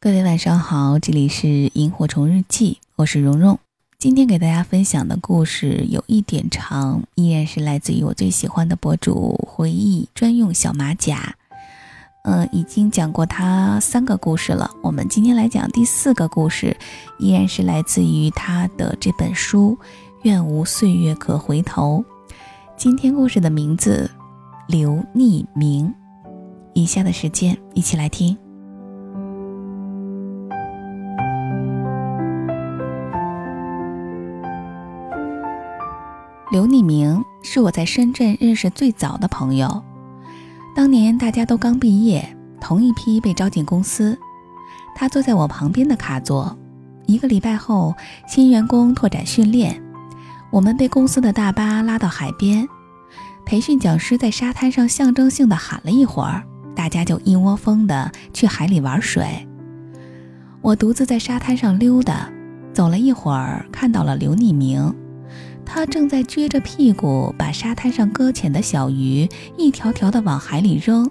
各位晚上好，这里是萤火虫日记，我是蓉蓉。今天给大家分享的故事有一点长，依然是来自于我最喜欢的博主回忆专用小马甲。嗯，已经讲过他三个故事了，我们今天来讲第四个故事，依然是来自于他的这本书《愿无岁月可回头》。今天故事的名字刘匿名。以下的时间，一起来听。刘匿名是我在深圳认识最早的朋友，当年大家都刚毕业，同一批被招进公司。他坐在我旁边的卡座。一个礼拜后，新员工拓展训练，我们被公司的大巴拉到海边，培训讲师在沙滩上象征性的喊了一会儿，大家就一窝蜂的去海里玩水。我独自在沙滩上溜达，走了一会儿，看到了刘匿名。他正在撅着屁股把沙滩上搁浅的小鱼一条条的往海里扔。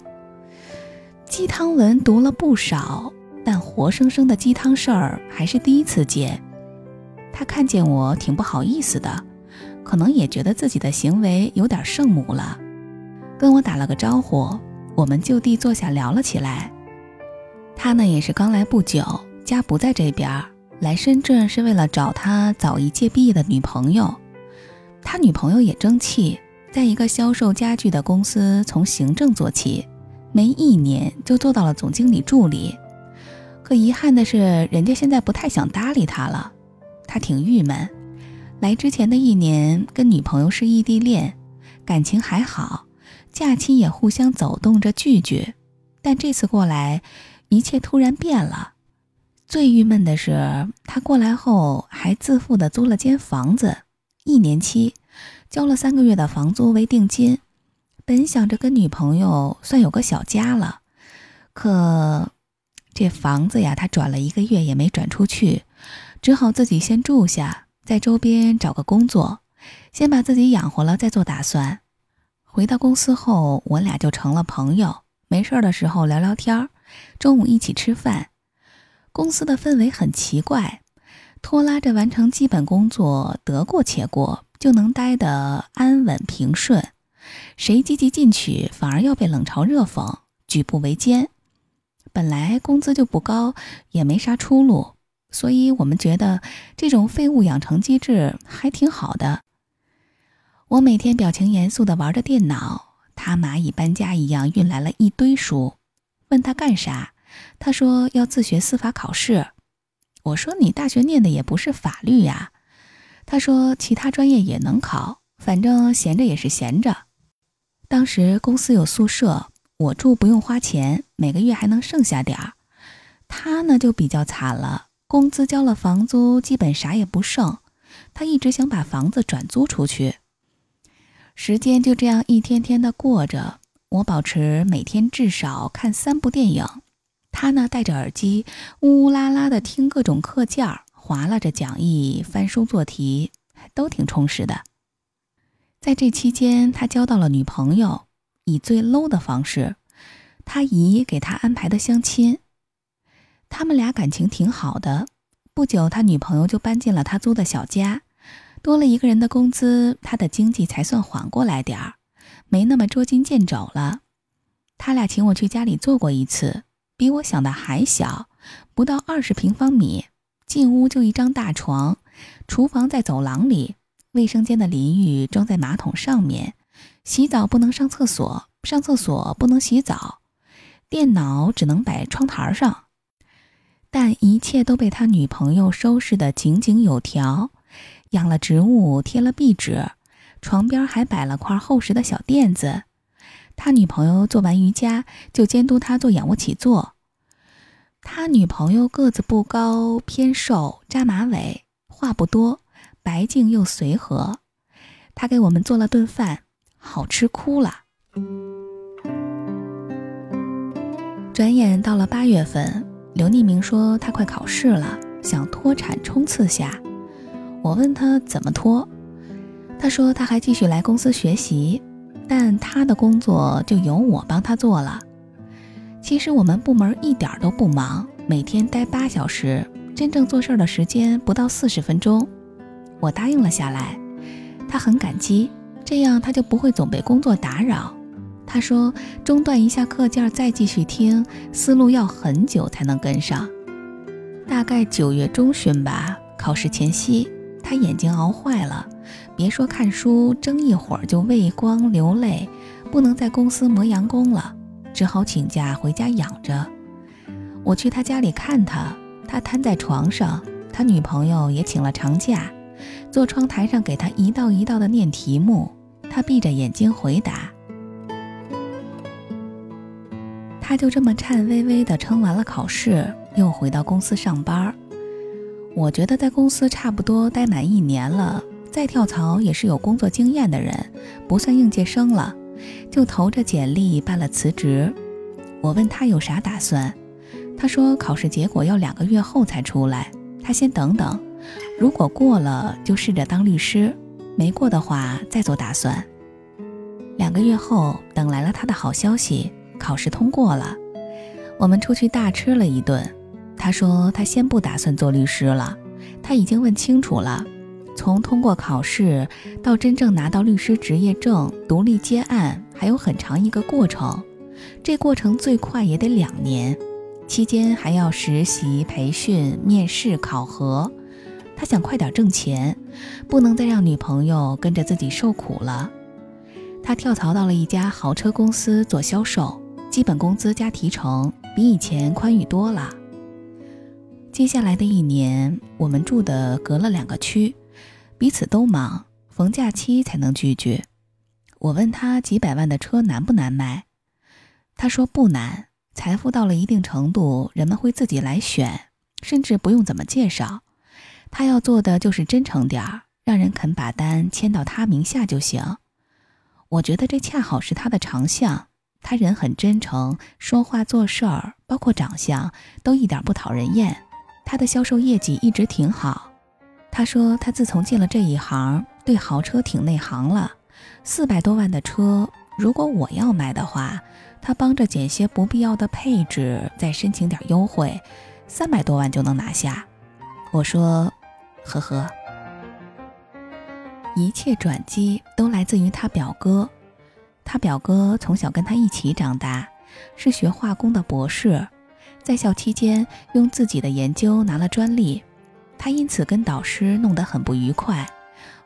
鸡汤文读了不少，但活生生的鸡汤事儿还是第一次见。他看见我挺不好意思的，可能也觉得自己的行为有点圣母了，跟我打了个招呼，我们就地坐下聊了起来。他呢也是刚来不久，家不在这边，来深圳是为了找他早一届毕业的女朋友。他女朋友也争气，在一个销售家具的公司从行政做起，没一年就做到了总经理助理。可遗憾的是，人家现在不太想搭理他了，他挺郁闷。来之前的一年跟女朋友是异地恋，感情还好，假期也互相走动着聚聚。但这次过来，一切突然变了。最郁闷的是，他过来后还自负的租了间房子。一年期，交了三个月的房租为定金，本想着跟女朋友算有个小家了，可这房子呀，他转了一个月也没转出去，只好自己先住下，在周边找个工作，先把自己养活了再做打算。回到公司后，我俩就成了朋友，没事的时候聊聊天儿中午一起吃饭。公司的氛围很奇怪。拖拉着完成基本工作，得过且过，就能待得安稳平顺。谁积极进取，反而要被冷嘲热讽，举步维艰。本来工资就不高，也没啥出路，所以我们觉得这种废物养成机制还挺好的。我每天表情严肃地玩着电脑，他蚂蚁搬家一样运来了一堆书。问他干啥，他说要自学司法考试。我说你大学念的也不是法律呀，他说其他专业也能考，反正闲着也是闲着。当时公司有宿舍，我住不用花钱，每个月还能剩下点儿。他呢就比较惨了，工资交了房租，基本啥也不剩。他一直想把房子转租出去。时间就这样一天天的过着，我保持每天至少看三部电影。他呢，戴着耳机，呜呜啦啦的听各种课件儿，划拉着讲义，翻书做题，都挺充实的。在这期间，他交到了女朋友，以最 low 的方式，他姨给他安排的相亲。他们俩感情挺好的，不久他女朋友就搬进了他租的小家，多了一个人的工资，他的经济才算缓过来点儿，没那么捉襟见肘了。他俩请我去家里做过一次。比我想的还小，不到二十平方米。进屋就一张大床，厨房在走廊里，卫生间的淋浴装在马桶上面。洗澡不能上厕所，上厕所不能洗澡。电脑只能摆窗台上，但一切都被他女朋友收拾得井井有条。养了植物，贴了壁纸，床边还摆了块厚实的小垫子。他女朋友做完瑜伽，就监督他做仰卧起坐。他女朋友个子不高，偏瘦，扎马尾，话不多，白净又随和。他给我们做了顿饭，好吃哭了。转眼到了八月份，刘匿名说他快考试了，想脱产冲刺下。我问他怎么脱，他说他还继续来公司学习。但他的工作就由我帮他做了。其实我们部门一点都不忙，每天待八小时，真正做事的时间不到四十分钟。我答应了下来，他很感激，这样他就不会总被工作打扰。他说，中断一下课件再继续听，思路要很久才能跟上。大概九月中旬吧，考试前夕，他眼睛熬坏了，别说看书，睁一会儿就畏光流泪，不能在公司磨洋工了，只好请假回家养着。我去他家里看他，他瘫在床上，他女朋友也请了长假。坐窗台上给他一道一道的念题目，他闭着眼睛回答。他就这么颤巍巍地撑完了考试，又回到公司上班。我觉得在公司差不多待满一年了，再跳槽也是有工作经验的人，不算应届生了，就投着简历办了辞职。我问他有啥打算，他说考试结果要两个月后才出来，他先等等。如果过了，就试着当律师；没过的话，再做打算。两个月后，等来了他的好消息，考试通过了。我们出去大吃了一顿。他说他先不打算做律师了，他已经问清楚了，从通过考试到真正拿到律师执业证、独立接案，还有很长一个过程。这过程最快也得两年，期间还要实习、培训、面试、考核。他想快点挣钱，不能再让女朋友跟着自己受苦了。他跳槽到了一家豪车公司做销售，基本工资加提成，比以前宽裕多了。接下来的一年，我们住的隔了两个区，彼此都忙，逢假期才能聚聚。我问他几百万的车难不难卖，他说不难，财富到了一定程度，人们会自己来选，甚至不用怎么介绍。他要做的就是真诚点儿，让人肯把单签到他名下就行。我觉得这恰好是他的长项。他人很真诚，说话做事儿，包括长相，都一点不讨人厌。他的销售业绩一直挺好。他说他自从进了这一行，对豪车挺内行了。四百多万的车，如果我要买的话，他帮着减些不必要的配置，再申请点优惠，三百多万就能拿下。我说。呵呵，一切转机都来自于他表哥。他表哥从小跟他一起长大，是学化工的博士，在校期间用自己的研究拿了专利，他因此跟导师弄得很不愉快，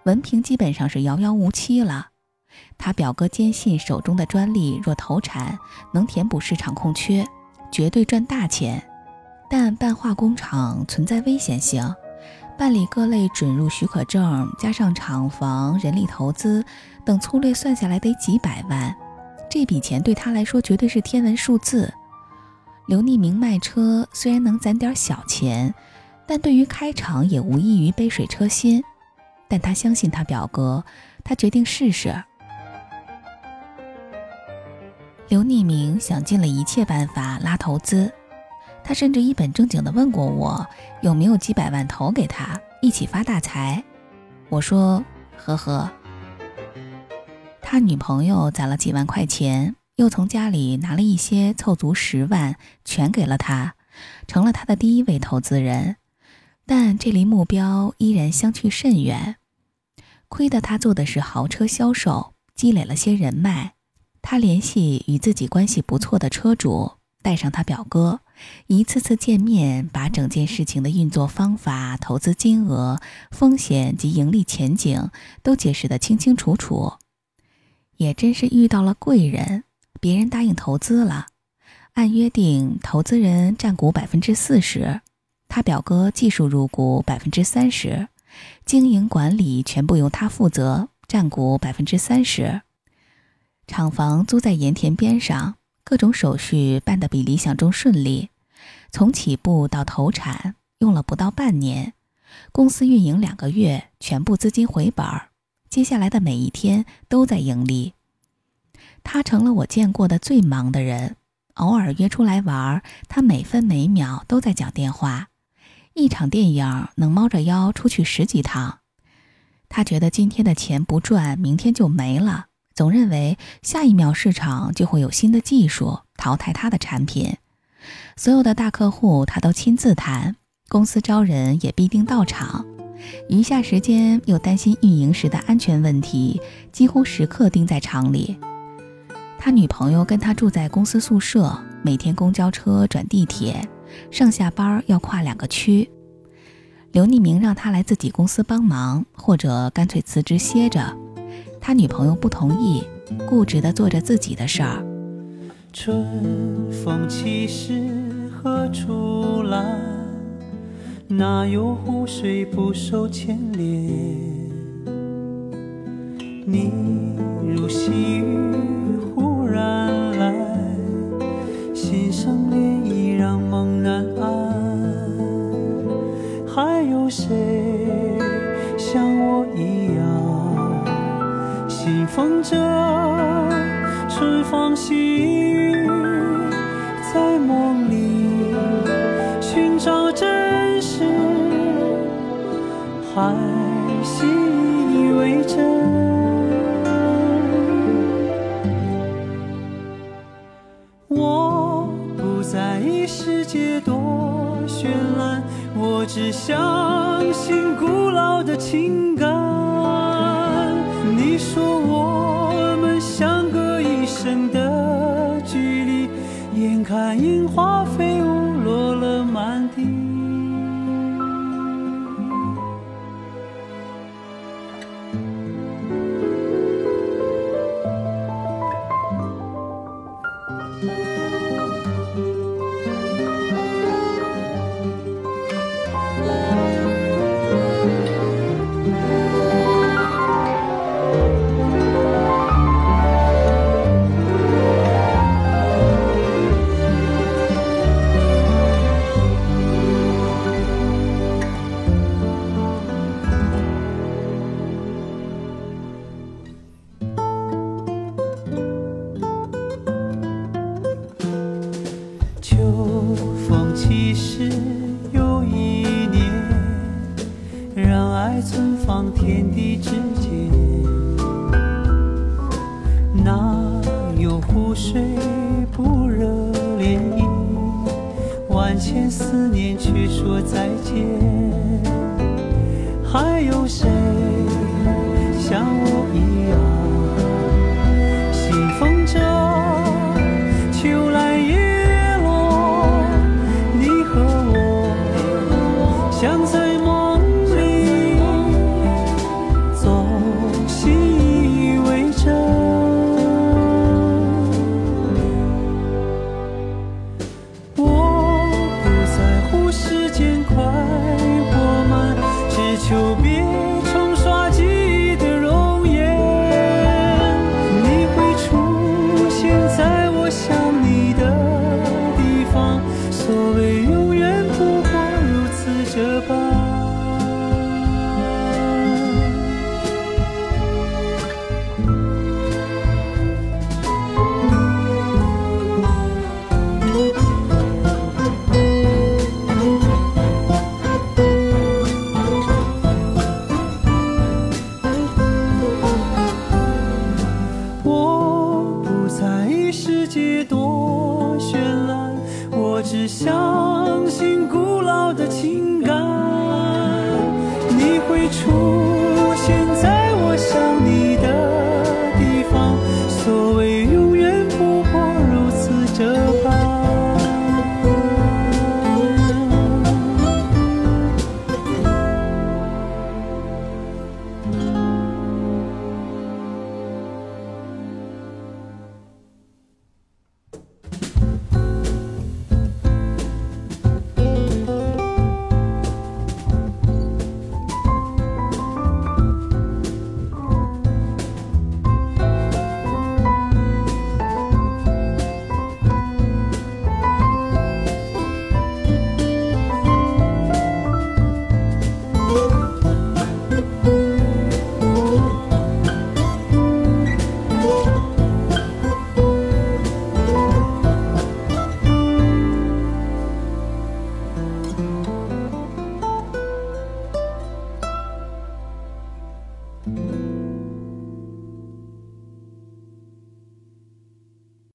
文凭基本上是遥遥无期了。他表哥坚信手中的专利若投产，能填补市场空缺，绝对赚大钱，但办化工厂存在危险性。办理各类准入许可证，加上厂房、人力投资等，粗略算下来得几百万。这笔钱对他来说绝对是天文数字。刘匿名卖车虽然能攒点小钱，但对于开场也无异于杯水车薪。但他相信他表哥，他决定试试。刘匿名想尽了一切办法拉投资。他甚至一本正经地问过我有没有几百万投给他一起发大财。我说：“呵呵。”他女朋友攒了几万块钱，又从家里拿了一些，凑足十万，全给了他，成了他的第一位投资人。但这离目标依然相去甚远。亏得他做的是豪车销售，积累了些人脉。他联系与自己关系不错的车主，带上他表哥。一次次见面，把整件事情的运作方法、投资金额、风险及盈利前景都解释得清清楚楚。也真是遇到了贵人，别人答应投资了，按约定，投资人占股百分之四十，他表哥技术入股百分之三十，经营管理全部由他负责，占股百分之三十。厂房租在盐田边上。各种手续办得比理想中顺利，从起步到投产用了不到半年，公司运营两个月，全部资金回本儿。接下来的每一天都在盈利。他成了我见过的最忙的人，偶尔约出来玩，他每分每秒都在讲电话。一场电影能猫着腰出去十几趟。他觉得今天的钱不赚，明天就没了。总认为下一秒市场就会有新的技术淘汰他的产品，所有的大客户他都亲自谈，公司招人也必定到场。余下时间又担心运营时的安全问题，几乎时刻盯在厂里。他女朋友跟他住在公司宿舍，每天公交车转地铁，上下班要跨两个区。刘匿名让他来自己公司帮忙，或者干脆辞职歇着。他女朋友不同意，固执地做着自己的事儿。春风起时何处来？哪有湖水不受牵连？你如细雨忽然来，心生涟信奉着春风细雨，在梦里寻找真实，还信以为真。我不在意世界多绚烂。我只相信古老的情感。看樱花飞舞放天